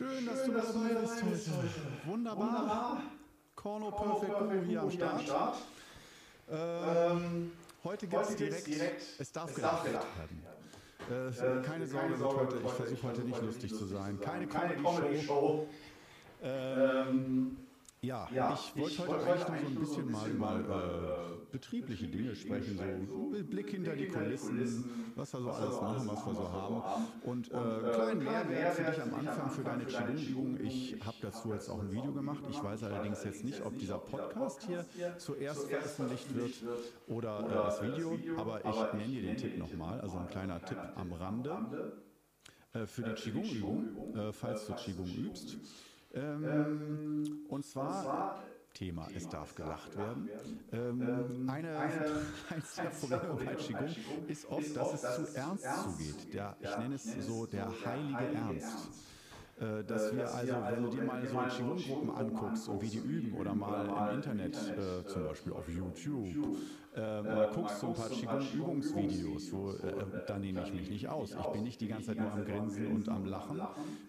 Schön, dass du dabei bist heute. Wunderbar. Corno Perfect Guru hier am Start. Ähm, heute gibt es direkt, direkt, es darf gelacht werden. Äh, keine Sorge, wird heute, ich versuche heute nicht lustig zu sein. Keine Comedy-Show. Ähm, ja, ja, ich wollte heute eigentlich noch so ein bisschen mal über äh, betriebliche Dinge sprechen, so Blick hinter die Kulissen, was wir so alles machen, was wir so haben. Und äh, einen kleinen Mehrwert für dich am Anfang für deine Qigong-Übung. Ich habe dazu jetzt auch ein Video gemacht. Ich weiß allerdings jetzt nicht, ob dieser Podcast hier zuerst veröffentlicht wird oder äh, das Video, aber ich nenne dir den Tipp nochmal, also ein kleiner Tipp am Rande äh, für die Qigong-Übung, äh, falls du Qigong übst. Ähm, und zwar Thema, es darf gelacht werden. Ähm, eine, eins der Probleme bei Qigong ist oft, dass es zu ernst zugeht. Der, ich nenne es so der heilige Ernst. Äh, dass wir also, wenn du dir mal so Qigong-Gruppen anguckst und wie die üben oder mal im Internet, äh, zum Beispiel auf YouTube, äh, mal guckst so ein paar Qigong-Übungsvideos, wo, äh, da nehme ich mich nicht aus. Ich bin nicht die ganze Zeit nur am Grinsen und am Lachen.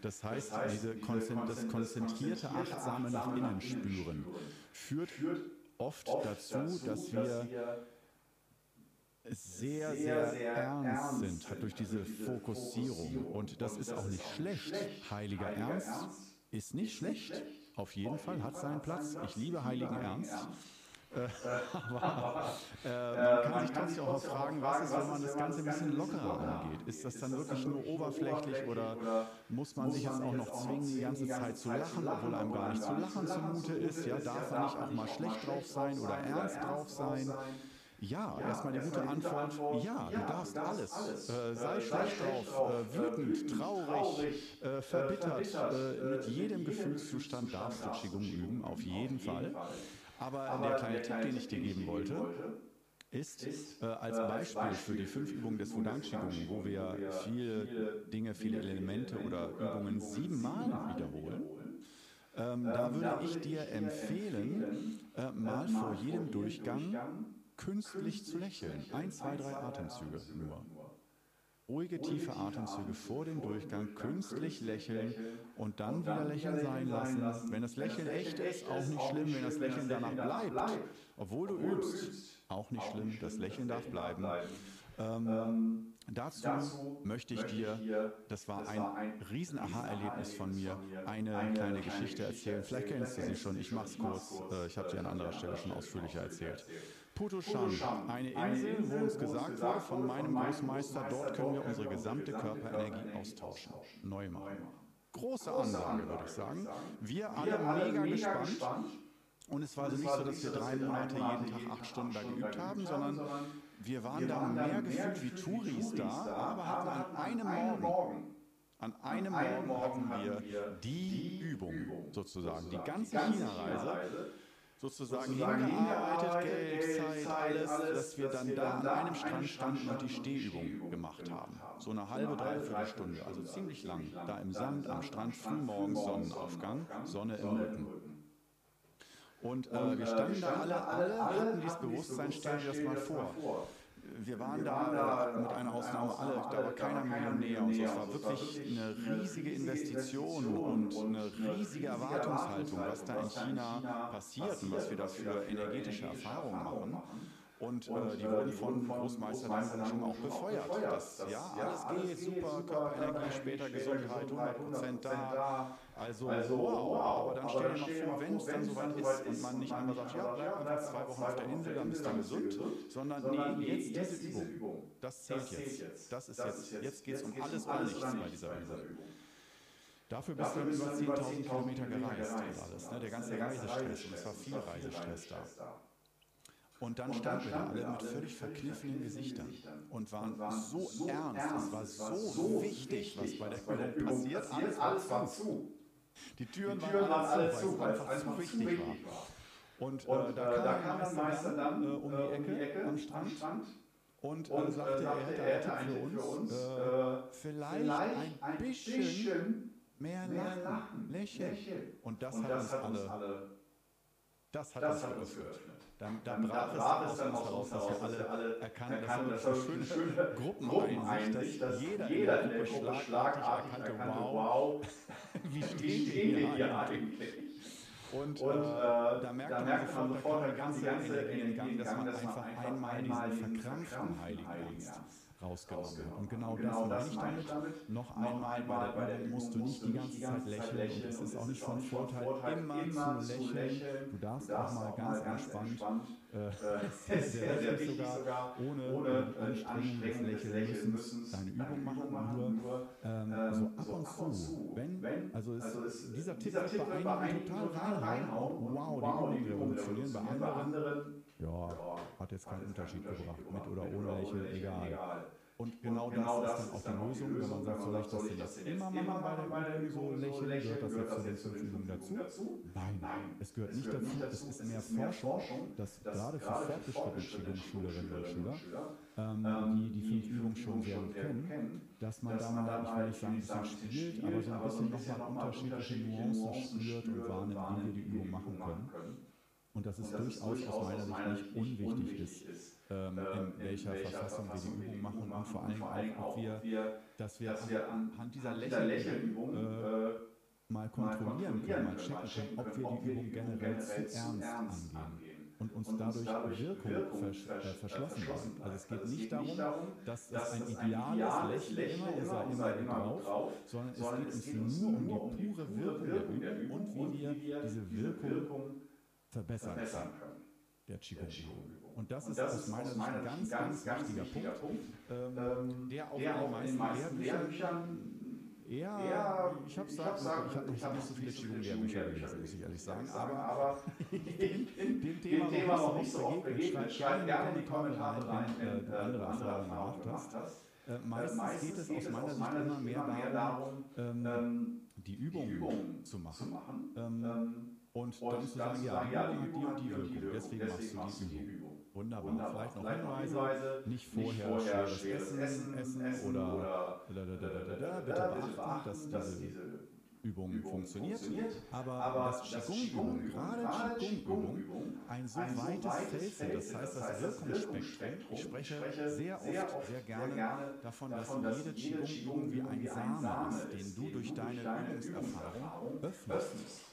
Das heißt, diese Konzent das konzentrierte, achtsame nach innen spüren führt oft dazu, dass wir sehr, sehr, sehr ernst sind, hat durch diese Fokussierung. Und das ist auch nicht schlecht. Heiliger Ernst ist nicht schlecht. Auf jeden Fall hat seinen Platz. Ich liebe heiligen Ernst. Äh, aber äh, man kann sich trotzdem auch fragen, was ist, wenn man das Ganze ein bisschen lockerer angeht? Ist das dann wirklich nur oberflächlich oder muss man sich jetzt auch noch zwingen, die ganze Zeit zu lachen, obwohl einem gar nicht zu lachen zumute ist? Ja, darf man nicht auch mal schlecht drauf sein oder ernst drauf sein? Ja, ja erstmal die gute Antwort, ja, du darfst alles. Äh, sei schlecht drauf, äh, wütend, traurig, äh, verbittert. Äh, mit jedem Gefühlszustand darfst du Qigong üben, auf jeden Fall. Aber der kleine Tipp, den ich dir geben wollte, ist äh, als Beispiel für die fünf Übungen des Wudang Qigong, wo wir viele Dinge, viele Elemente oder Übungen siebenmal wiederholen, ähm, da würde ich dir empfehlen, äh, mal vor jedem Durchgang künstlich zu lächeln. Ein, zwei, drei Atemzüge nur. Ruhige, tiefe Atemzüge vor dem Durchgang, künstlich lächeln und dann wieder lächeln sein lassen. Wenn das Lächeln echt ist, auch nicht schlimm. Wenn das Lächeln danach bleibt, obwohl du übst, auch nicht schlimm. Das Lächeln darf bleiben. Ähm, dazu, möchte ich dir, das war ein riesen Aha-Erlebnis von mir, eine kleine Geschichte erzählen. Vielleicht kennst du sie schon, ich mache es kurz. Äh, ich habe sie an anderer Stelle schon ausführlicher erzählt. Putushan, eine Insel, wo uns gesagt wurde von meinem Großmeister, dort können wir unsere gesamte Körperenergie austauschen, neu machen. Große Ansage, würde ich sagen. Wir alle mega gespannt. Und es war also nicht so, dass wir drei Monate jeden Tag acht Stunden da geübt haben, sondern wir waren da mehr gefühlt wie Touris da, aber hatten an einem Morgen. An einem Morgen hatten wir die Übung sozusagen, die ganze China-Reise sozusagen hingearbeitet, Geld, Zeit, alles, dass wir dann da an einem Strand standen und die Stehübung gemacht haben. So eine halbe, dreiviertel Stunde, also ziemlich lang. Da im Sand, am Strand, frühmorgens Sonnenaufgang, Sonne im Rücken. Und äh, wir standen da alle, alle hatten dieses Bewusstsein, stell dir das mal vor wir waren da mit einer Ausnahme alle, da war keiner Millionär und so. Es war wirklich eine riesige Investition und eine riesige Erwartungshaltung, was da in China passiert und was wir da für energetische Erfahrungen machen. Und äh, die wurden von Großmeister Langen auch befeuert. Dass, ja, alles geht, super, Körperenergie, später Gesundheit, 100% da. Also, also wow, aber dann stell dir mal vor, wenn es dann soweit ist und man nicht einmal sagt, ja, bleib einfach zwei Wochen auf der Insel, dann bist du gesund, sondern nee, jetzt diese Übung, das zählt jetzt. Das ist jetzt, jetzt geht es um alles oder nichts bei dieser Übung. Dafür bist du über 10.000 Kilometer gereist und alles, ne? der ganze Reisestress und es war viel Reisestress da. Und dann standen wir da alle mit völlig verkniffenen Gesichtern und waren so ernst, es war so wichtig, was bei der Übung passiert, alles war zu. Die Türen, die Türen waren alle zu, weil es einfach, zu wichtig war. Und, und äh, da, kam, kam der Meister dann, äh, um, die Ecke, um die Ecke am Strand, Strand. Und, und äh, sagte, er hätte, Tipp für uns, äh, vielleicht, ein bisschen mehr lachen, lächeln. Und das, und hat, uns alle Das hat das uns geöffnet. Dann, dann, dann brach es dann aus uns heraus, dass wir alle erkannten, dass das eine schöne Gruppeneinsicht, dass jeder, jeder in der Gruppe schlagartig erkannte, wow, wie stehen wir hier eigentlich? Und, und äh, da merkt man sofort, sofort, da kam die ganze Energie dass man einfach einmal diesen verkrampften Heiligen Ernst rausgenommen. Und genau, genau das meine ich damit. Noch einmal, bei der Übung musst du nicht die ganze Zeit lächeln und es ist auch nicht von Vorteil, immer zu lächeln. Du darfst auch mal ganz entspannt, äh, sehr, sehr wichtig sogar, ohne Anstrengung des Lächeln müssen, deine Übung machen, nur ähm, ähm, so ab und zu. Wenn, also, es, also es, dieser Tipp wird bei einigen total reinhauen, wow, die Übung revolutionieren, bei anderen ja, hat jetzt keinen Unterschied gebracht, mit oder ohne Lächeln, egal. Und genau, genau das, ist dann auch die Lösung, wenn man sagt, soll ich das denn jetzt immer machen bei der Übung, so lächeln, gehört das jetzt zu den fünf Übungen dazu? Nein, es gehört nicht dazu. Es ist mehr Forschung, dass gerade für fortgeschrittene Schülerinnen und Schüler, ähm, ähm, die die fünf Übungen schon sehr gut kennen, dass man da mal, ich will nicht sagen, ein bisschen spielt, aber so ein bisschen nochmal unterschiedliche Nuancen spürt und wahrnimmt, wie wir die Übung machen können. Und dass es durchaus aus meiner Sicht nicht unwichtig ist ähm, in welcher Verfassung wir die Übung machen und vor allem auch, ob wir, dass wir anhand dieser Lächelübung äh, mal kontrollieren können, mal checken können, ob wir die Übung generell zu ernst angehen und uns dadurch Wirkung vers äh, verschlossen bleibt. Also es geht nicht darum, dass es ein ideales Lächeln immer und sei immer drauf, sondern es geht uns nur um die pure Wirkung der Übung und wie wir diese Wirkung verbessern können. der Qigong-Übung. Und das, und das ist aus meiner Sicht ein ganz, ganz, ganz wichtiger, wichtiger Punkt, ähm, ähm, der auch der in den meisten, Lehrbüchern eher, ich habe gesagt, ich habe hab nicht, so viele Qigong-Lehrbücher gelesen, muss ich ehrlich sagen, aber, aber dem, dem Thema, Thema noch nicht so oft begegnet, schreib gerne in die Kommentare rein, wenn du andere Erfahrungen gemacht hast. Äh, meistens, meistens geht es aus meiner Sicht immer mehr darum, ähm, ähm, die Übung, die Übung zu machen. Und, und dann zu sagen, ja, die Übung hat die und die Wirkung, deswegen, deswegen machst du die Übung. Wunderbar. Wunderbar. Vielleicht noch Vielleicht Hinweise, nicht vorher, vorher schweres, Essen, Essen, Essen oder, oder da, da, da, bitte beachten, dass, dass diese Übung, Übung funktioniert, funktioniert, aber, aber dass Qigong-Übung, gerade Qigong-Übung, ein so ein weites Feld sind, das heißt das Wirkungsspektrum, ich spreche sehr oft, sehr gerne davon, dass jede Qigong-Übung wie ein Samen ist, den du durch deine Übungserfahrung öffnest.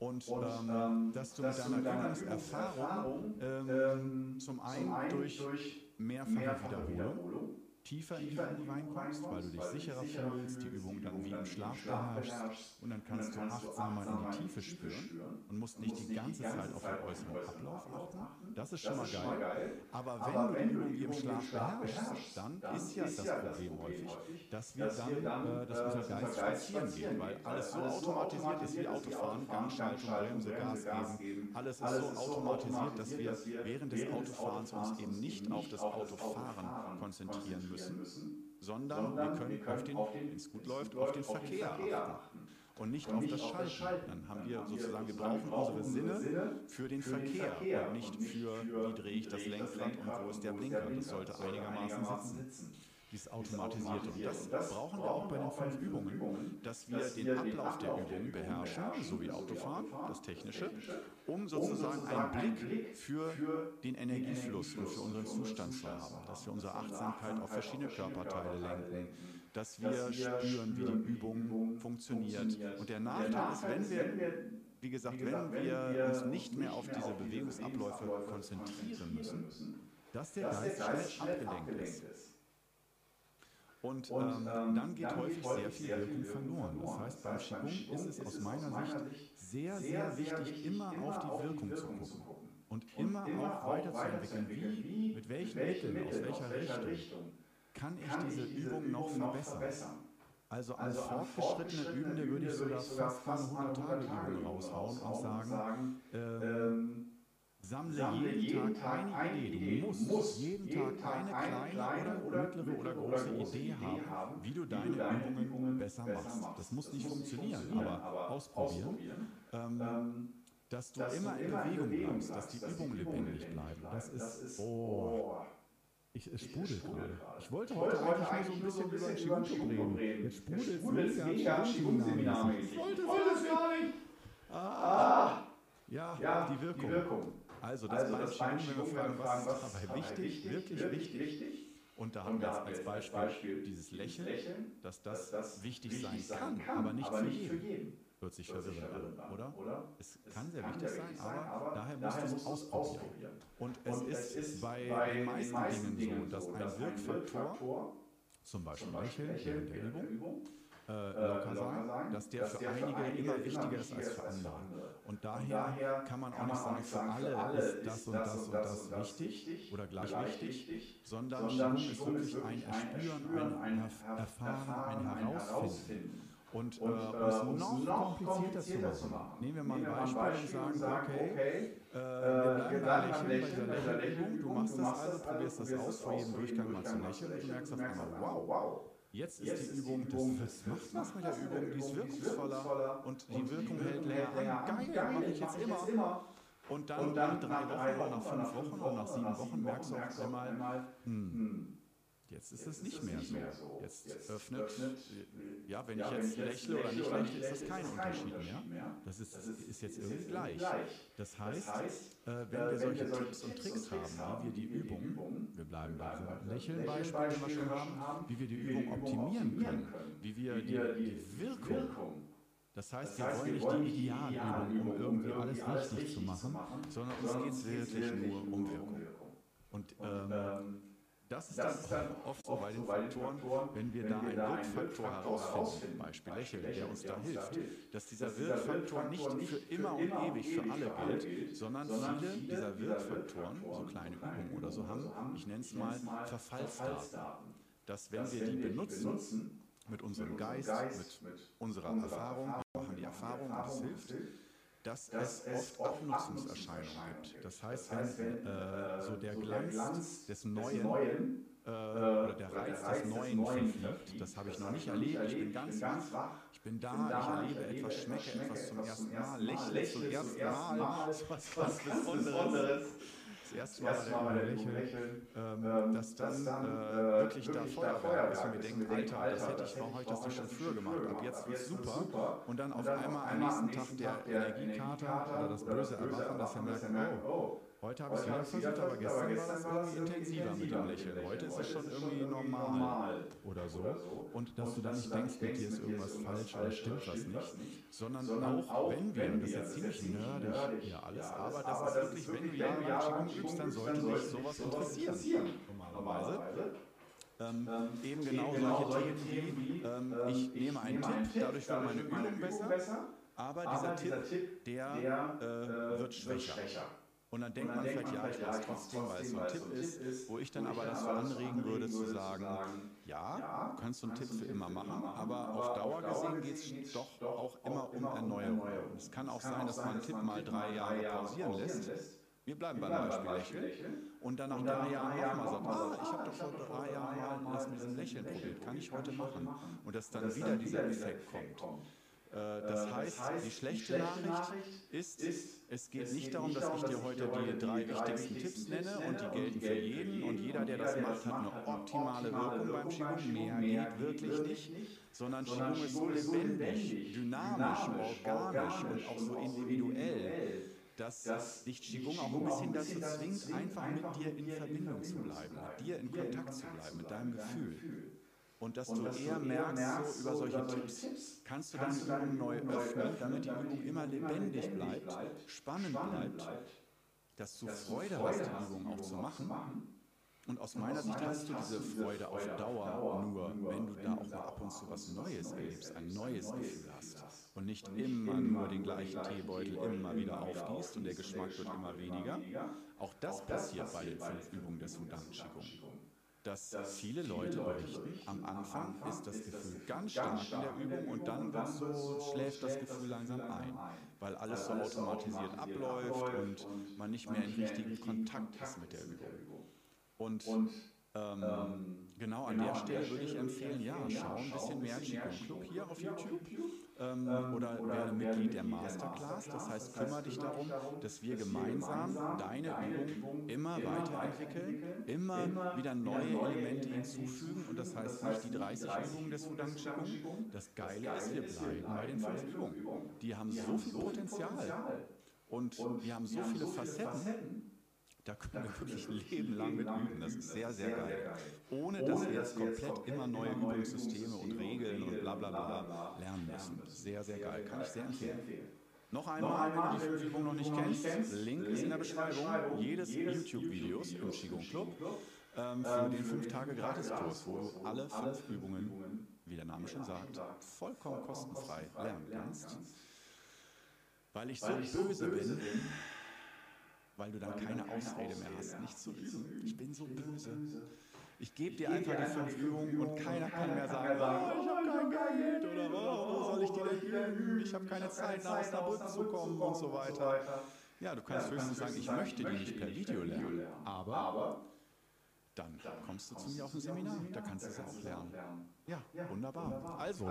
Und, und ähm, ähm, dass du dass mit deiner Übungserfahrung ähm, ähm, zum einen, zum einen durch, durch mehrfache, mehrfache Wiederholung, Wiederholung tiefer in die Übung reinkommst, weil du dich sicherer fühlst, die Übung dann wie im Schlaf beherrschst und dann kannst du achtsamer in die Tiefe spüren und musst nicht die ganze Zeit auf den äußeren Ablauf achten. Das ist schon mal geil. Aber wenn du die Übung wie im Schlaf beherrschst, dann ist ja das Problem häufig, dass wir dann, äh, dass unser Geist spazieren geht, weil alles so automatisiert ist wie Autofahren, Gangschaltung, Bremse, Gas geben. Alles ist so automatisiert, dass wir während des Autofahrens uns eben nicht auf das Autofahren konzentrieren müssen, sondern, wir können auf den, wenn es gut läuft, auf den Verkehr achten und nicht auf das Schalten. Dann haben wir sozusagen, wir brauchen unsere Sinne für den Verkehr und nicht für, wie drehe ich das Lenkrad und wo ist der Blinker. Das sollte einigermaßen sitzen dieses Automatisierte. Und das brauchen wir auch bei den fünf Übungen, dass wir den Ablauf der Übungen beherrschen, so wie Autofahren, das Technische, um sozusagen einen Blick für den Energiefluss und für unseren Zustand zu haben, dass wir unsere Achtsamkeit auf verschiedene Körperteile lenken, dass wir spüren, wie die Übung funktioniert. Und der Nachteil ist, wenn wir wie gesagt, wenn wir uns nicht mehr auf diese Bewegungsabläufe konzentrieren müssen, dass der Geist schnell abgelenkt ist. Und, und ähm, ähm dann geht häufig sehr viel Wirkung verloren. Das heißt, beim Qigong ist es aus meiner Sicht sehr, sehr wichtig, immer auf die Wirkung zu gucken. Und immer auch weiterzuentwickeln, wie, mit welchen Mitteln, aus welcher Richtung? Kann ich diese Übung noch verbessern. Also als also fortgeschrittene Übende würde ich sogar fast eine 100-Tage-Übung raushauen und sagen, ähm, ähm Sammle jeden, jeden Tag, Tag eine Idee. Du musst, musst jeden, jeden Tag, Tag eine kleine oder, oder mittlere oder große, große Idee haben, wie du deine, deine Übungen, besser, machst. machst. Das muss nicht das funktionieren, funktionieren, aber ausprobieren. ausprobieren. Ähm, ähm, dass du dass immer in Bewegung bleibst, dass die Übungen lebendig bleiben. Das ist, oh, ich, es sprudelt gerade. Ich wollte heute eigentlich nur so ein bisschen über Qigong reden. Jetzt sprudelt es mega Qigong-Seminar. Ich wollte es gar nicht. Ah. Ja, ja die, Wirkung. Also das, also das beim Qigong, wenn wir fragen, was ist dabei wichtig, wirklich, wirklich wichtig? Und da haben wir jetzt als Beispiel, Beispiel dieses Lächeln, dass das, dass das wichtig sein kann, kann, aber nicht, aber für, nicht jeden. für jeden. Hört sich verwirrend an, oder? oder? Es, es kann sehr wichtig sein, sein, aber daher musst du es ausprobieren. ausprobieren. Und es, Und ist, bei, den meisten Dingen so, dass ein Wirkfaktor, zum Beispiel Lächeln während der Übung, äh, locker sein, dass der für einige immer wichtiger ist als für andere. Und daher kann man auch nicht sagen, für alle ist das und das und das wichtig oder gleich wichtig, sondern Qigong ist wirklich ein Erspüren, ein Erfahren, ein Herausfinden. Und, äh, um es noch komplizierter zu machen, nehmen wir mal ein Beispiel und sagen, okay, äh, wir bleiben da lächeln bei dieser Lächelübung, du machst das also, probierst das aus, vor jedem Durchgang mal zu lächeln. Und du merkst auf einmal, wow, Jetzt ist die Übung, das, macht was mit der Übung, die ist wirkungsvoller und die Wirkung hält länger an. Geil, mache ich jetzt immer. Und dann, nach drei Wochen nach fünf Wochen oder nach sieben Wochen merkst du auf einmal, hm, hm Jetzt ist es nicht, mehr, so. Jetzt, öffnet, ja, wenn ich jetzt lächle oder nicht lächle, ist das kein Unterschied mehr. Das ist, ist jetzt irgendwie gleich. Das heißt, äh, wenn wir solche Tipps und Tricks haben, wie wir die Übung, wir bleiben bei so Lächeln-Beispiel, den wir schon haben, wie wir die Übung optimieren können, wie wir die, die Wirkung das heißt, wir wollen nicht die Idealübung, um irgendwie alles richtig zu machen, sondern uns geht es wirklich nur um Wirkung. Und ähm, das ist das dann, dann oft so bei den Faktoren, wenn wir wenn da einen Wirkfaktor herausfinden, Beispiel Lächeln, der uns da hilft, dass dieser Wirkfaktor nicht für immer und ewig für alle gilt, sondern viele dieser Wirkfaktoren, so kleine Übungen oder so, haben, ich nenne es mal, Verfallsdaten. Dass wenn wir die benutzen, mit unserem Geist, mit unserer Erfahrung, wir machen die Erfahrung und es hilft, dass, dass es oft Abnutzungserscheinungen gibt. Das heißt, wenn äh, so der Glanz des Neuen äh, oder der Reiz des Neuen verfliegt, das habe ich noch nicht erlebt, ich bin ganz wach, ich bin da, ich erlebe etwas, schmecke etwas zum ersten Mal, lächle zum ersten Mal, was, was Besonderes das erste Mal, bei der Lächeln, lächeln. Ähm, ähm, dass dann, dann äh, wirklich da Feuerwerk ist. und wir denken, Alter, das hätte ich, warum habe ich das nicht schon früher gemacht? Ab jetzt wird es super. Und dann auf einmal am nächsten Tag der Energiekater oder das böse Erwachen, dass er merkt, oh, Heute habe ich es wieder versucht, aber gestern war das irgendwie intensiver mit dem Lächeln. Heute ist es schon irgendwie normal oder so. Und dass du dann nicht denkst, mit dir ist irgendwas falsch oder stimmt was nicht, sondern auch wenn wir, und das ist jetzt ziemlich nerdig hier alles, aber das ist wirklich, wenn du jahrelang Qigong übst, dann sollte dich sowas interessieren, normalerweise. Ähm, eben genau solche Themen wie, ähm, ich nehme einen Tipp, dadurch wird meine Übung besser, aber dieser Tipp, der äh, wird schwächer. Und dann denkt man vielleicht, ja, ich mache es trotzdem, weil es so ein Tipp ist, wo ich dann aber das so anregen würde zu sagen, ja, du kannst so einen Tipp für immer machen, aber auf Dauer gesehen geht es doch auch immer um Erneuerung. Es kann auch sein, dass man einen Tipp mal drei Jahre pausieren lässt. Wir bleiben beim Beispiel Lächeln und dann nach drei Jahren nochmal sagt, ah, ich habe doch vor drei Jahren mal das mit diesem Lächeln probiert, kann ich heute machen. Und dass dann wieder dieser Effekt kommt. Äh, das äh, heißt, die schlechte Nachricht ist, es geht nicht darum, dass ich dir heute die drei wichtigsten Tipps nenne und die gelten für jeden und jeder, der das macht, hat eine optimale Wirkung beim Qigong. Mehr geht wirklich nicht, sondern Qigong ist so lebendig, dynamisch, organisch und auch so individuell dass dich Qigong auch ein bisschen dazu zwingt, einfach mit dir in Verbindung zu bleiben, mit dir in Kontakt zu bleiben, mit deinem Gefühl. Und dass und du eher merkst, so über solche Tipps, kannst du deine Übung neu öffnen, damit die Übung immer lebendig bleibt, spannend bleibt, dass du Freude hast, die Übung auch zu machen. Und aus meiner Sicht hast du diese Freude auf Dauer nur, wenn du da auch mal ab und zu was Neues erlebst, ein neues Gefühl hast und nicht immer nur den gleichen Teebeutel immer wieder aufgießt und der Geschmack wird immer weniger. Auch das passiert bei den fünf Übungen des Hudan Qigong dass viele Leute berichten, am Anfang ist das Gefühl ganz stark in der Übung und dann so, schläft das Gefühl langsam ein, weil alles so automatisiert abläuft und man nicht mehr in richtigen Kontakt ist mit der Übung. Und ähm, ähm, genau an der Stelle würde ich empfehlen, ja, schau ein bisschen mehr Qigong Club hier auf YouTube ähm, ähm oder werde Mitglied der Masterclass. Das heißt, kümmere dich darum, dass wir gemeinsam deine Übung immer weiterentwickeln, immer wieder neue Elemente hinzufügen. Und das heißt nicht die 30 Übungen des Wudang Qigong. Das Geile ist, wir bleiben bei den fünf Übungen. Die haben so viel Potenzial. Und wir haben so viele Facetten, da können wir wirklich ein Leben lang mit üben. Das ist sehr, sehr geil. Ohne dass wir jetzt komplett immer neue Übungssysteme und Regeln und bla bla bla lernen müssen. Sehr, sehr geil. Kann ich sehr empfehlen. Noch einmal, wenn du die fünf Übungen noch nicht kennst, Link ist in der Beschreibung jedes YouTube-Videos im Qigong Club ähm, für den 5-Tage-Gratiskurs, wo du alle fünf Übungen, wie der Name schon sagt, vollkommen kostenfrei lernen kannst. Weil ich so böse bin, weil du dann keine Ausrede mehr hast, nicht zu üben. Ich bin so böse. Ich gebe dir einfach die fünf Übungen und keiner kann mehr sagen, oh, ich habe kein Geld oder oh, wo soll ich die denn üben? Ich habe keine Zeit, nach Osnabrück zu kommen und so weiter. Ja, du kannst höchstens sagen, ich möchte die nicht per Video lernen, aber dann kommst du zu mir auf ein Seminar, da kannst du es auch lernen. Ja, wunderbar. Also,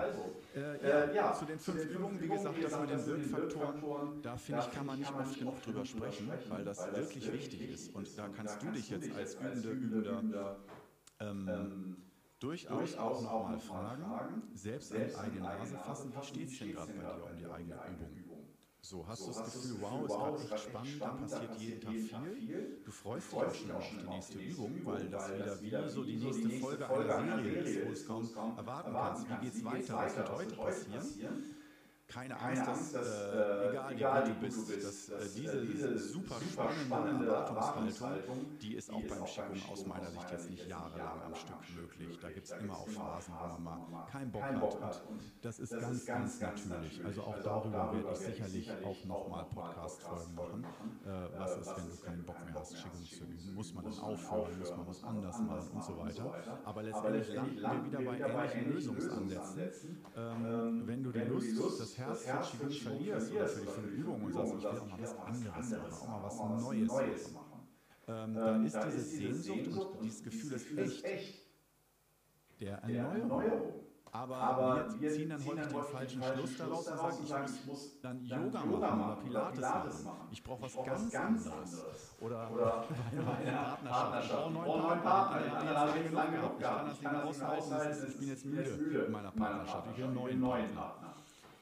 äh, äh, ja, zu den fünf Übungen, wie gesagt, das mit den Wirkfaktoren, da finde ich, kann man nicht oft genug drüber sprechen, weil das wirklich wichtig ist. Und da kannst du dich jetzt als Übende, Übender ähm, durchaus auch nochmal fragen, selbst an die eigene Nase fassen, wie steht es denn gerade bei dir um die eigene Übung? So, hast du das Gefühl, wow, ist gerade echt spannend, da passiert jeden Tag viel. Du freust dich auch schon auf die nächste Übung, weil das wieder wie so die nächste Folge einer Serie ist, wo es kaum erwarten kannst. Wie geht es weiter? Was wird heute passieren? Keine Angst, dass, dass äh, egal, egal wie gut du bist, bist dass, dass äh, diese, diese super spannende Erwartungshaltung, die ist auch beim Qigong aus meiner Sicht jetzt nicht jahrelang am Stück möglich. Da gibt es immer auch Phasen, wo man mal keinen Bock hat. Und das ist ganz, ganz natürlich. Also auch darüber werde ich sicherlich auch nochmal Podcast-Folgen machen. Äh, was ist, wenn du keinen Bock mehr hast, Qigong zu üben? Muss man dann aufhören? Muss man was anders machen und so weiter? Aber letztendlich landen wir wieder bei ähnlichen Lösungsansätzen. Wenn du die Lust, das Herz für Qigong verlierst oder für die fünf Übungen und sagst, ich will auch mal was anderes machen, auch mal was Neues machen, ähm, da ist diese Sehnsucht und dieses Gefühl ist echt der Erneuerung. Aber, Aber wir ziehen dann häufig den falschen Schluss daraus und sagen, ich muss dann Yoga machen oder Pilates machen. Ich brauche was ganz anderes. Oder, oder eine Partnerschaft. Ich brauche einen neuen Partner. Den habe ich lange gehabt. Ich kann das nicht mehr aushalten. Ich bin jetzt müde in meiner Partnerschaft. Ich will einen neuen Partner.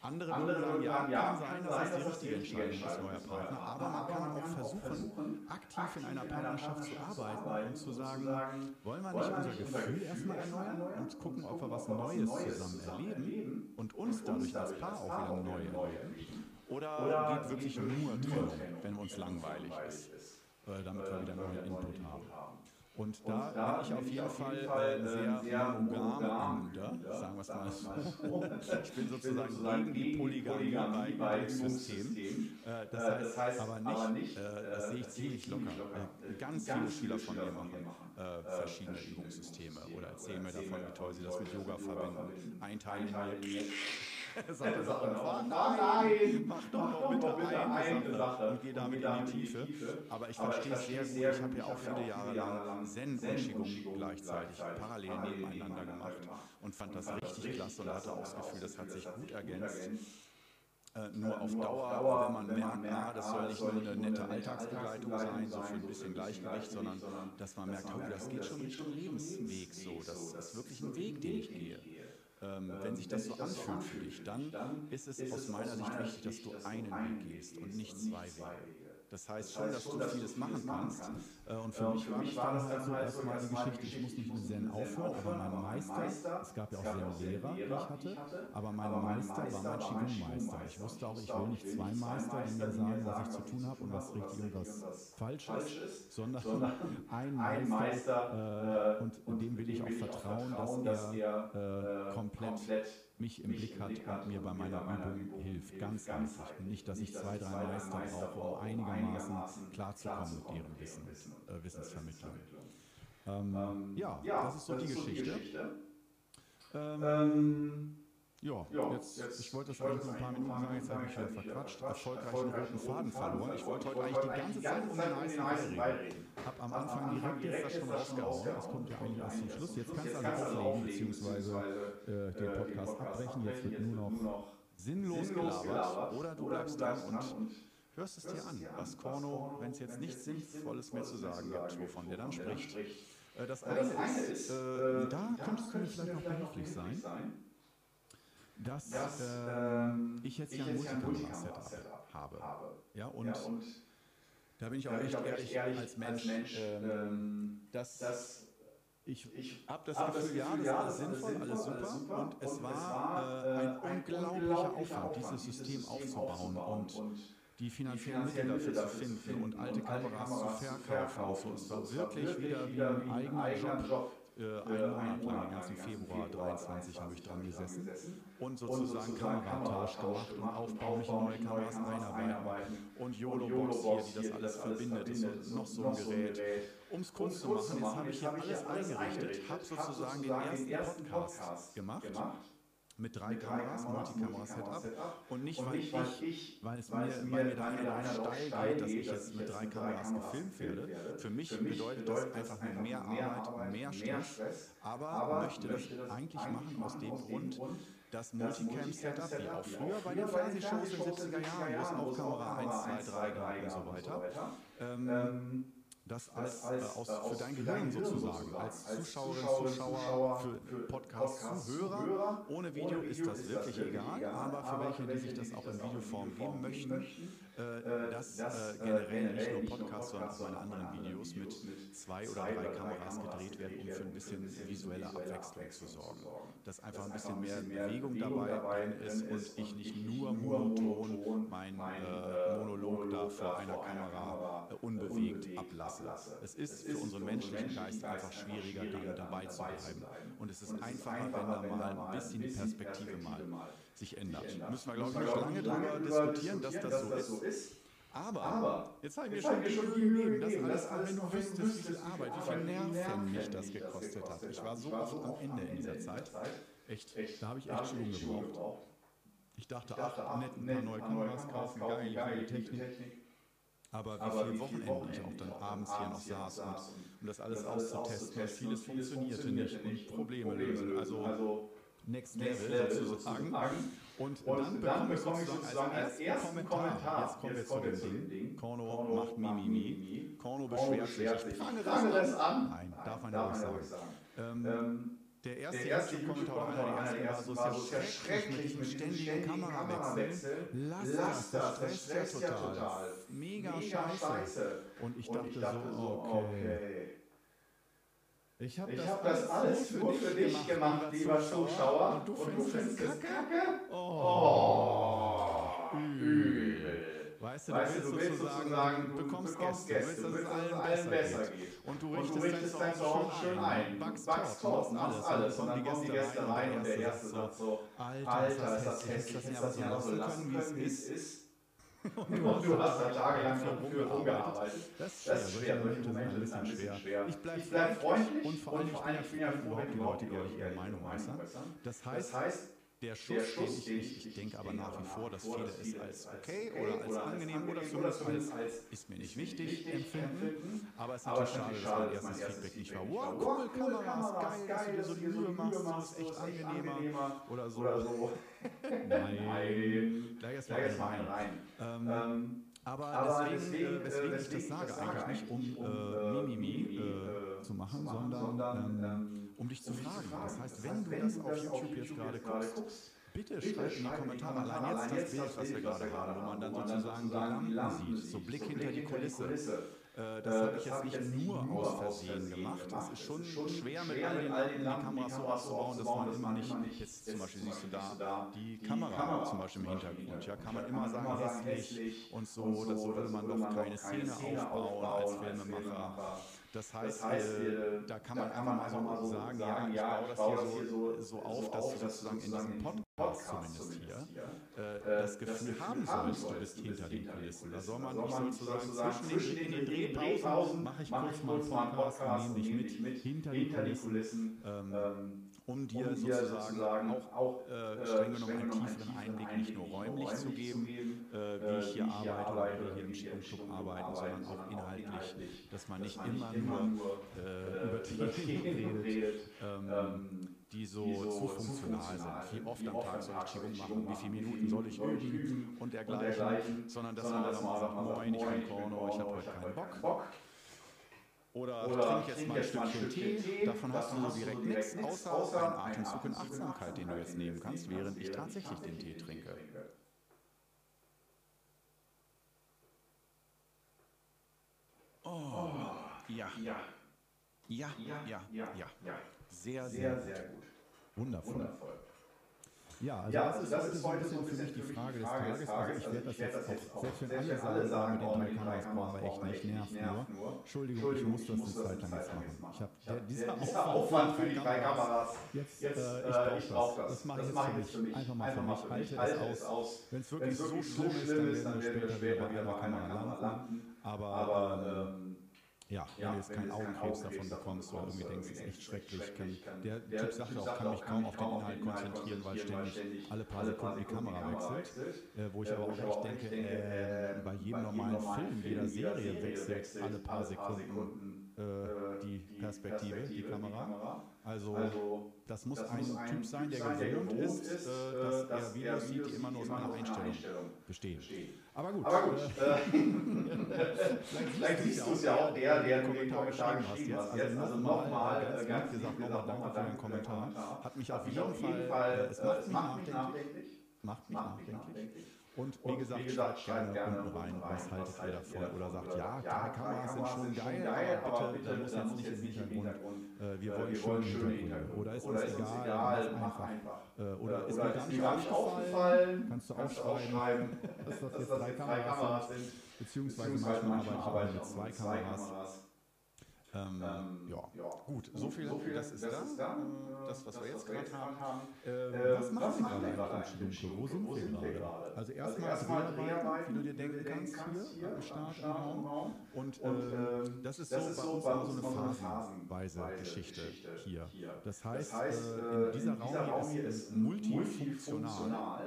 Andere, Andere würden sagen, ja, kann sein, dass es die richtige Entscheidung ist, neuer Partner, aber man kann auch versuchen, aktiv in einer Partnerschaft zu arbeiten und zu sagen, wollen wir nicht unser Gefühl erstmal erneuern und gucken, ob wir was Neues zusammen erleben und uns dadurch als Paar auch wieder neu erleben? Oder geht wirklich nur Trennung, wenn uns langweilig ist, äh, damit wir wieder neuen Input haben? Und da, da bin ich auf jeden Fall äh, sehr, sehr monogam sagen wir es mal so. ich bin sozusagen gegen die Polygamie bei Übungssystemen. Äh, das, heißt, das heißt aber nicht, äh, das sehe ich ziemlich locker. Äh, ganz viele Schüler von mir machen äh, verschiedene Übungssysteme oder erzählen mir davon, wie toll sie das mit Yoga verbinden. Ein Er sagt dann auch, nein, mach doch noch bitte, bitte. eine Sache. Und geh damit in die Tiefe. Aber ich verstehe es sehr gut. Ich habe ja auch viele Jahre lang Zen und Qigong gleichzeitig parallel nebeneinander gemacht. und fand das richtig klasse und hatte auch das Gefühl, das hat sich gut ergänzt. Äh, nur auf Dauer, wenn man merkt, na, das soll nicht nur eine nette Alltagsbegleitung sein, so für ein bisschen Gleichgewicht, sondern dass man merkt, oh, das geht schon Richtung Lebensweg so, das ist wirklich ein Weg, den ich gehe. Ähm, wenn sich das so anfühlt für dich, dann ist es aus meiner Sicht wichtig, dass du einen Weg gehst und nicht zwei Wege. Das heißt schon, dass du vieles machen kannst. Äh, und für mich war das halt so erstmal die Geschichte, ich muss nicht mit Zen aufhören, aber mein Meister, es gab ja auch Zen-Lehrer, die ich hatte, aber mein Meister war mein Qigong-Meister. Ich wusste auch, ich will nicht zwei Meister, die mir sagen, was ich zu tun habe und was richtig und was falsch ist, sondern ein Meister äh, und dem will ich auch vertrauen, dass er äh, komplett mich im Blick hat und mir bei meiner Übung hilft, ganz einfach. Und nicht, dass ich zwei, drei Meister brauche, um einigermaßen klarzukommen mit deren Wissen, äh, Wissensvermittlung. Ähm, ähm, ja, das ist so die Geschichte. Ähm, ähm ja, jetzt, jetzt, ich wollte das eigentlich nur ein paar Minuten sagen, jetzt habe ich wieder verquatscht, erfolgreich einen roten Faden verloren. Ich wollte heute eigentlich die ganze Zeit um den heißen Brei reden. Hab am Anfang direkt jetzt das schon rausgehauen, das kommt ja eigentlich erst zum Schluss. Jetzt kannst du also auflegen, beziehungsweise äh, den Podcast abbrechen. Jetzt wird nur noch sinnlos gelabert oder du bleibst dran und hörst es dir an, was Korno, wenn es jetzt nichts Sinnvolles mehr zu sagen gibt, wovon der dann spricht. Äh, das eine ist, äh, da könntest du mir vielleicht noch behilflich sein dass, dass ähm, ich jetzt ja ein Multikamera-Setup habe. Ja, und, da bin ich auch echt ehrlich, ehrlich, als Mensch, ähm, ähm dass, ich, ich habe das, hab Gefühl, das Gefühl, ja, das ist alles sinnvoll, alles super. Alles super. Und, es und war, es war äh, ein, ein unglaublicher Aufwand, dieses System aufzubauen und, und die finanziellen Mittel dafür zu finden und alte Kameras zu verkaufen. Und. Es war wirklich wieder wie ein eigener Job. Äh, einen Monat lang, den ganzen Februar 23 habe ich dran gesessen und sozusagen Kameratausch gemacht und Aufbau, mich neue Kameras einarbeiten und YOLO-Box hier, die das alles verbindet, ist noch so ein Gerät. Um es kurz zu machen, jetzt habe ich hier alles eingerichtet, habe sozusagen den ersten Podcast gemacht mit drei mit Kameras, Multikamera-Setup. Und nicht, weil, nicht weil, ich, weil es mir, weil mir da einer steil geht, dass ich jetzt mit drei Kameras gefilmt werde. Für mich bedeutet das einfach nur mehr Arbeit, mehr Stress, aber möchte das eigentlich machen aus dem Grund, das Multicam-Setup, wie auch früher bei den Fernsehshows in den 70er Jahren, wo es auch Kamera 1, 2, 3 gab und so weiter, ähm, ähm das als, äh, aus, für dein Gehirn sozusagen, als Zuschauerin, Zuschauer, für Podcast-Zuhörer. Ohne Video ist das wirklich egal, aber für welche, die sich das auch in Videoform geben möchten, äh, dass äh, generell nicht nur Podcasts, sondern auch meine anderen Videos mit zwei oder drei Kameras gedreht werden, um für ein bisschen visuelle Abwechslung zu sorgen. Dass einfach ein bisschen mehr Bewegung dabei ist und ich nicht nur monoton mein Monolog da vor einer Kamera unbewegt ablasse lasse. Es ist für unseren menschlichen Geist einfach schwieriger, dann dabei zu bleiben. Und es ist einfacher, wenn da mal ein bisschen die Perspektive mal sich ändert. Müssen wir, glaube ich, nicht lange darüber diskutieren, dass das so ist. Aber, jetzt habe ich mir schon die Mühe gegeben, das alles, wenn du wüsstest, wie viel Arbeit, wie viel Nerven mich das gekostet hat. Ich war so oft am Ende in dieser Zeit. Echt, da habe ich echt Schwung gebraucht. Ich dachte, ach, nett, ein paar neue Kameras kaufen, geil, geile Technik. Aber wie Aber viele Wochenenden ich auch dann abends hier noch saß, und, um das alles auszutesten. Vieles funktionierte nicht und Probleme lösen. Also, also Next Level sozusagen. Und, dann bekomme ich sozusagen als ersten Kommentar, jetzt kommen wir zu dem Ding, Korno macht Mimimi, Korno beschwert sich, ich fange das an. Nein, darf man ja nicht sagen. Ähm, ähm der erste, der erste YouTube-Kommentar oder einer der ersten war so, ist ja schrecklich mit diesem ständigen Kamerawechsel. Lass das, das, das stresst ja total. Mega, Mega scheiße. Und ich dachte, ich dachte so, okay. Ich habe das, hab das, alles nur für dich gemacht, lieber Zuschauer. Und du findest es kacke? Oh, übel. Weißt du, weißt du, du willst sozusagen, du bekommst, bekommst Gäste, du willst, dass es allen besser, besser geht. Und du richtest, und du richtest dein Zuhause schön ein, backst, Torten, machst alles. Und dann kommen die Gäste rein und der erste sagt so, Alter, ist das hässlich, ist das nicht so lassen können, wie es ist. Und du hast da tagelang für rumgearbeitet. Das ist schwer, das ist schwer. solche Momente sind ein bisschen schwer. Ich bleibe bleib freundlich und vor allem, ich bin ja froh, wenn die Leute ihre Meinung äußern. Das heißt, der Schuss, der Schuss den ich, ich, ich denke aber nach wie vor, dass viele es als okay oder als angenehm oder zumindest als ist mir nicht wichtig empfinden. Aber es ist natürlich schade, dass mein erstes Feedback nicht war, wow, cool, Kamera, ist geil, dass du dir so die Mühe machst, das ist echt angenehmer oder so. Nein, gleich erstmal rein. Ähm, ähm, aber, aber deswegen, deswegen, äh, weswegen äh, ich das sage, eigentlich nicht, um äh, Mimimi zu machen, sondern ähm, um dich zu fragen. Das heißt, wenn du das auf YouTube jetzt gerade guckst, bitte schreib in die Kommentare allein jetzt das Bild, was wir gerade haben, wo man dann sozusagen die Lampen sieht, so Blick hinter die Kulisse. Äh, das habe ich jetzt nicht nur aus Versehen gemacht. Es ist schon schwer, mit all den Lampen die Kameras so auszubauen, dass man immer nicht, jetzt zum Beispiel siehst du da die Kamera zum Beispiel im Hintergrund, ja, kann man immer sagen, hässlich und so, das würde man doch keine Szene aufbauen als Filmemacher. Das heißt, das heißt äh, da kann man einfach mal so sagen, sagen, ja, ich baue das hier so, so auf, dass du sozusagen in diesem Podcast zumindest hier äh, das Gefühl haben sollst, du bist hinter den Kulissen. Da soll man nicht sozusagen zwischen den Drehpausen, mache ich kurz mal einen Podcast und nehme dich mit hinter die Kulissen. Ähm, ähm um dir, um dir sozusagen, auch, auch äh, streng genommen einen tieferen Einblick nicht nur räumlich zu geben, äh, wie ich hier arbeite oder wie wir hier im Schirmclub arbeiten, sondern auch inhaltlich, dass man nicht immer nur äh, über Themen redet, ähm, ähm, die so, die so zu funktional sind. Wie oft am Tag soll ich Qigong machen, wie viele Minuten soll ich üben? und dergleichen, sondern dass man dann mal sagt, moin, ich bin Korno, ich habe heute keinen Bock. Oder, Oder ich jetzt mal ein Stückchen Tee. Tee. Davon, hast du direkt, direkt nichts, außer, außer einen Atemzug in Achtsamkeit, den du jetzt nehmen kannst, während ich tatsächlich den Tee trinke. Oh, ja. Ja, ja, ja, ja. Sehr, sehr, sehr gut. Wundervoll. Wundervoll. Ja, also Ja, das ist das heute ist so ein heute bisschen so ein für mich bisschen die Frage des Tages. Also ich werde das jetzt auch, selbst wenn alle sagen, oh, mit den drei Kameras brauchen wir echt nicht, nervt nur. Entschuldigung, ich muss das eine Zeit lang jetzt machen. Ich habe der, dieser Dieser Aufwand für die drei Kameras. Jetzt, Jetzt, äh, äh, ich brauche das. Das mache ich jetzt für mich. Einfach mal für mich. Halte es aus. Wenn es wirklich so schlimm ist, dann werden wir später wieder bei einer Kamera landen. Aber, Ähm, ja, wenn du jetzt keinen Augenkrebs davon bekommst oder irgendwie denkst, es ist echt schrecklich. Kann, der Typ sagte auch, kann mich kaum auf den Inhalt konzentrieren, weil ständig alle paar Sekunden die Kamera wechselt. Äh, wo ich aber auch echt denke, äh, bei jedem normalen Film, jeder Serie wechselt alle paar Sekunden äh, die Perspektive, die Kamera. Also das muss ein Typ sein, der gewohnt ist, äh, dass er Videos sieht, die immer nur aus einer Einstellung bestehen. Aber gut, Aber gut, äh, äh, vielleicht siehst du es ja auch, der, der den Kommentar geschrieben hast jetzt. Also nochmal, ganz, äh, ganz gesagt, nochmal danke für den Kommentar. Hat mich auf jeden Fall, äh, es macht mich nachdenklich. Macht mich nachdenklich. Nachdenklich. Und wie Und gesagt, wie gesagt, schreibt gerne unten rein, was haltet ihr davon? Oder sagt, ja, drei Kameras sind schon geil, aber bitte, da muss jetzt nicht im Hintergrund, äh, wir wollen schöne Hintergründe. Oder ist uns egal, mach einfach. Äh, Oder ist mir gar nicht aufgefallen, kannst du aufschreiben, dass das jetzt drei Kameras sind. Beziehungsweise manchmal arbeite ich auch mit zwei Kameras. Ähm, ja. Gut, so viel, das ist da. Äh, Das, was wir jetzt gerade haben. Äh, was machen wir gerade eigentlich am Schidunke? Wo sind wir gerade? Also erstmal Dreharbeit, wie du dir denken kannst, hier am Start im Raum. Und äh, das ist so bei uns so eine phasenweise Geschichte hier. Das heißt, äh, in dieser Raum hier ist multifunktional.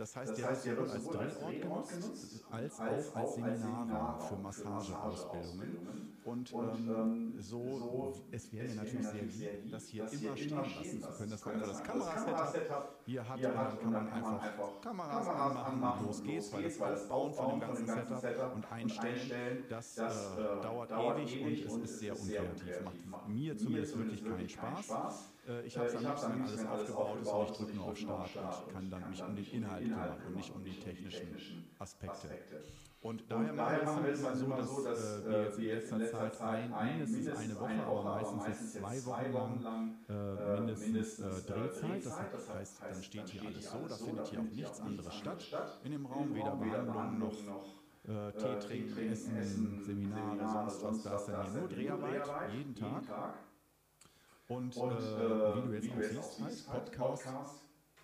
Äh, das heißt, der ist sowohl als Drehort genutzt, als auch als Seminarraum für Massageausbildungen. Und ähm, so, es wäre mir natürlich sehr lieb, das hier immer stehen lassen zu können, dass man einfach das Kamerasetup hier hat und dann kann man einfach Kameras anmachen und los geht's, weil das Aufbauen von dem ganzen Setup und Einstellen, das äh, dauert ewig und es ist sehr unkreativ. Macht mir zumindest wirklich keinen Spaß. Äh, ich habe es am liebsten, wenn alles aufgebaut ist und ich drücke nur auf Start und kann dann mich um den Inhalt kümmern und nicht um die technischen Aspekte. Und daher machen wir es immer so, dass äh, wir jetzt in letzter Zeit ein, mindestens eine Woche, aber meistens jetzt zwei Wochen lang äh, mindestens äh, Drehzeit. Das heißt, dann steht hier alles so, da findet hier auch nichts anderes statt in dem Raum, weder Behandlung noch äh, Tee trinken, Essen, Seminare, sonst was. Da ist dann hier nur Dreharbeit, jeden Tag. Und äh, wie du jetzt auch siehst, heißt Podcast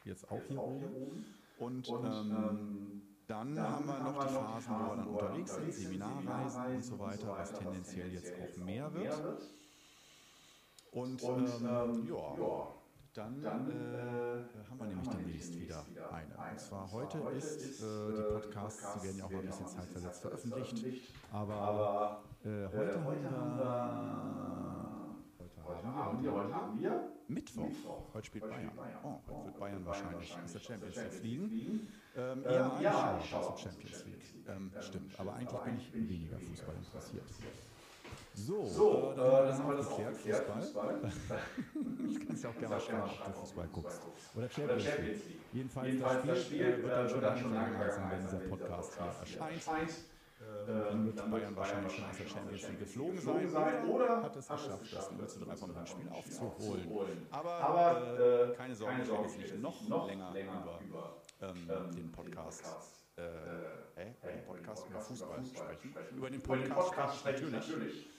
jetzt auch hier oben. Und ähm, dann haben wir noch die Phasen, wo wir dann unterwegs sind, Seminarreisen und so weiter, was tendenziell jetzt auch mehr wird. Und ähm, ja, dann äh, haben wir nämlich demnächst wieder eine. Und zwar heute ist äh, die Podcasts, die werden ja auch mal ein bisschen zeitversetzt veröffentlicht, aber äh, heute haben wir Heute haben wir, heute haben wir Mittwoch. Heute spielt Bayern. Oh, heute wird Bayern wahrscheinlich aus der Champions League fliegen. Ähm, eher ja, ich aus der Champions League. Ähm, stimmt, aber eigentlich bin ich weniger Fußball interessiert. So, So, äh, dann haben wir das dann haben wir das auch geklärt, Fußball. Du kannst ja auch gerne schreiben, ob du Fußball guckst. Oder Champions League. Jedenfalls, das Spiel äh, wird dann schon lange sein, wenn dieser Podcast hier erscheint. Erscheint. Äh, dann Bayern wahrscheinlich schon aus der Champions League geflogen sein oder hat es geschafft, das 0 zu 3 vom Hinspiel aufzuholen. Aber, äh, äh, keine Sorge, ich werde jetzt nicht noch, noch länger, länger über über, ähm, ähm, den Podcast, äh, äh, den Podcast über Fußball sprechen. sprechen. Über den Über Podcast Podcast spreche ich spreche ich natürlich.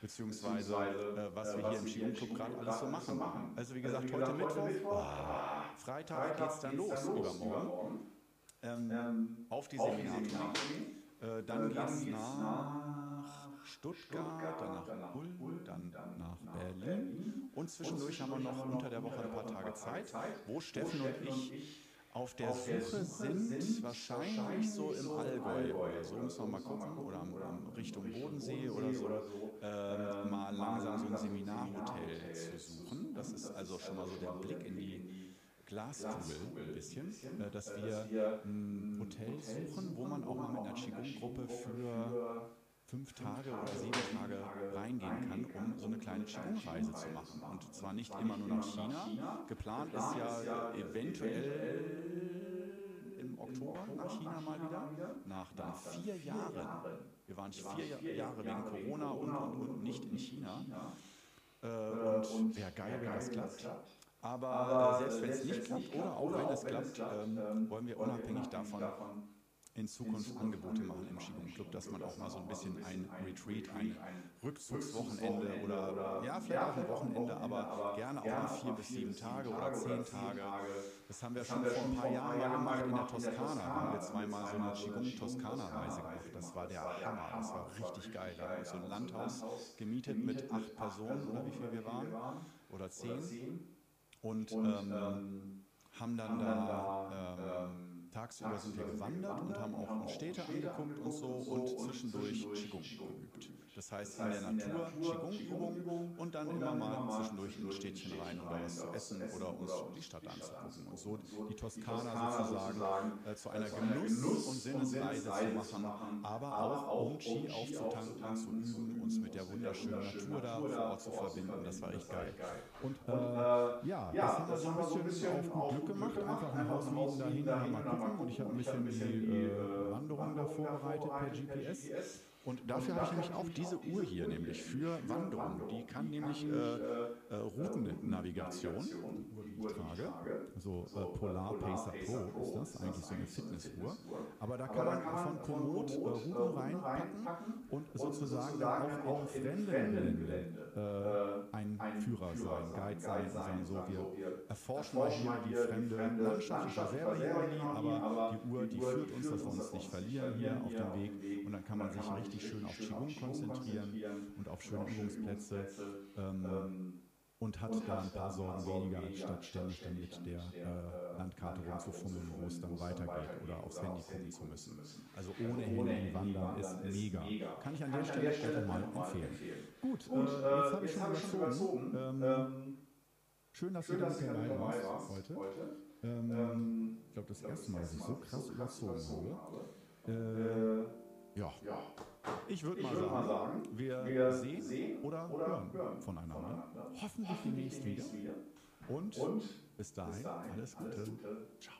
Beziehungsweise, äh, was wir hier im Ski Club gerade alles so machen. Also wie gesagt, heute Mittwoch, ah, Freitag geht es dann los, übermorgen, ähm, auf die Seminartournee. Äh, dann geht es nach Stuttgart, dann nach Ulm, dann nach Berlin. Und zwischendurch haben wir noch unter der Woche ein paar Tage Zeit, wo Steffen und ich auf der Suche sind, wahrscheinlich so im Allgäu oder so, müssen wir mal gucken, oder am, am Richtung Bodensee oder so, äh, mal langsam so ein Seminarhotel zu suchen. Das ist also schon mal so der Blick in die Glaskugel ein bisschen, äh, dass wir ein Hotel suchen, wo man auch mal mit einer Qigong-Gruppe für fünf Tage oder sieben Tage reingehen kann, um so eine kleine Qigong-Reise zu machen. Und zwar nicht immer nur nach China. Geplant ist ja eventuell im Oktober nach China mal wieder, nach dann vier Jahren. Wir waren vier Jahre wegen Corona und, und, und nicht in China. Äh, und wäre geil, wenn das klappt. Aber, selbst wenn es nicht klappt oder auch wenn es klappt, ähm, wollen wir unabhängig davon in Zukunft Angebote machen im Qigong Club, dass man auch mal so ein bisschen ein Retreat, ein Rückzugswochenende oder ja, vielleicht auch ein Wochenende, aber gerne auch mal vier bis sieben Tage oder zehn Tage. Das haben wir schon vor ein paar Jahren mal gemacht in der Toskana. Haben wir zweimal so eine Qigong-Toskana-Reise gemacht. Das war der Hammer, das war richtig geil. Da haben wir so ein Landhaus gemietet mit acht Personen oder wie viel wir waren oder zehn und ähm, haben dann da ähm, tagsüber sind wir gewandert und haben auch Städte angeguckt und so und zwischendurch Qigong geübt. Das heißt in der Natur Qigong-Übungen und dann immer mal zwischendurch in ein Städtchen rein, um da was zu essen oder uns die Stadt anzugucken. Und so die Toskana sozusagen äh, zu einer Genuss- und Sinnesreise zu machen, aber auch um Qi aufzutanken, zu üben, uns mit der wunderschönen Natur da vor Ort zu verbinden. Das war echt geil. Und äh, ja, das haben wir so ein bisschen auf Glück gemacht. Einfach ein Haus mieten dahin, mal gucken. Und ich habe ein bisschen die äh, Wanderung da vorbereitet per GPS. Und dafür habe ich nämlich auch diese Uhr hier, nämlich für Wanderung. Die kann nämlich äh, äh, Routennavigation, die ich trage, so äh, Polar Pacer Pro ist das, eigentlich so eine Fitnessuhr. Aber da kann man von Komoot äh, Routen reinpacken und sozusagen auch in fremden Ländern äh, ein Führer sein, Guide sein sagen, so, wir erforschen mal hier die fremde Landschaft. Ich war selber hier noch nie, aber die Uhr, die führt uns, dass wir uns nicht verlieren hier auf dem Weg. Und dann kann man sich richtig schön auf Qigong konzentrieren und auf schöne Übungsplätze. Ähm, und hat da ein paar Sorgen weniger, anstatt ständig dann mit der äh, Landkarte rumzufummeln, wo es dann weitergeht oder aufs Handy gucken zu müssen. Also ohne Handy wandern ist mega. Kann ich an der Stelle einfach mal empfehlen. Gut, äh, jetzt habe ich schon überzogen. Ähm, schön, dass du dabei warst heute. Ähm, ich glaube, das erste Mal, dass ich so krass überzogen habe. Äh, ja. Ich würde mal, würd mal, sagen, wir, wir sehen, sehen, oder, oder hören, hören voneinander. voneinander. Hoffentlich demnächst wieder. Und, Und bis dahin, bis dahin alles Gute. Alles Gute. Ciao.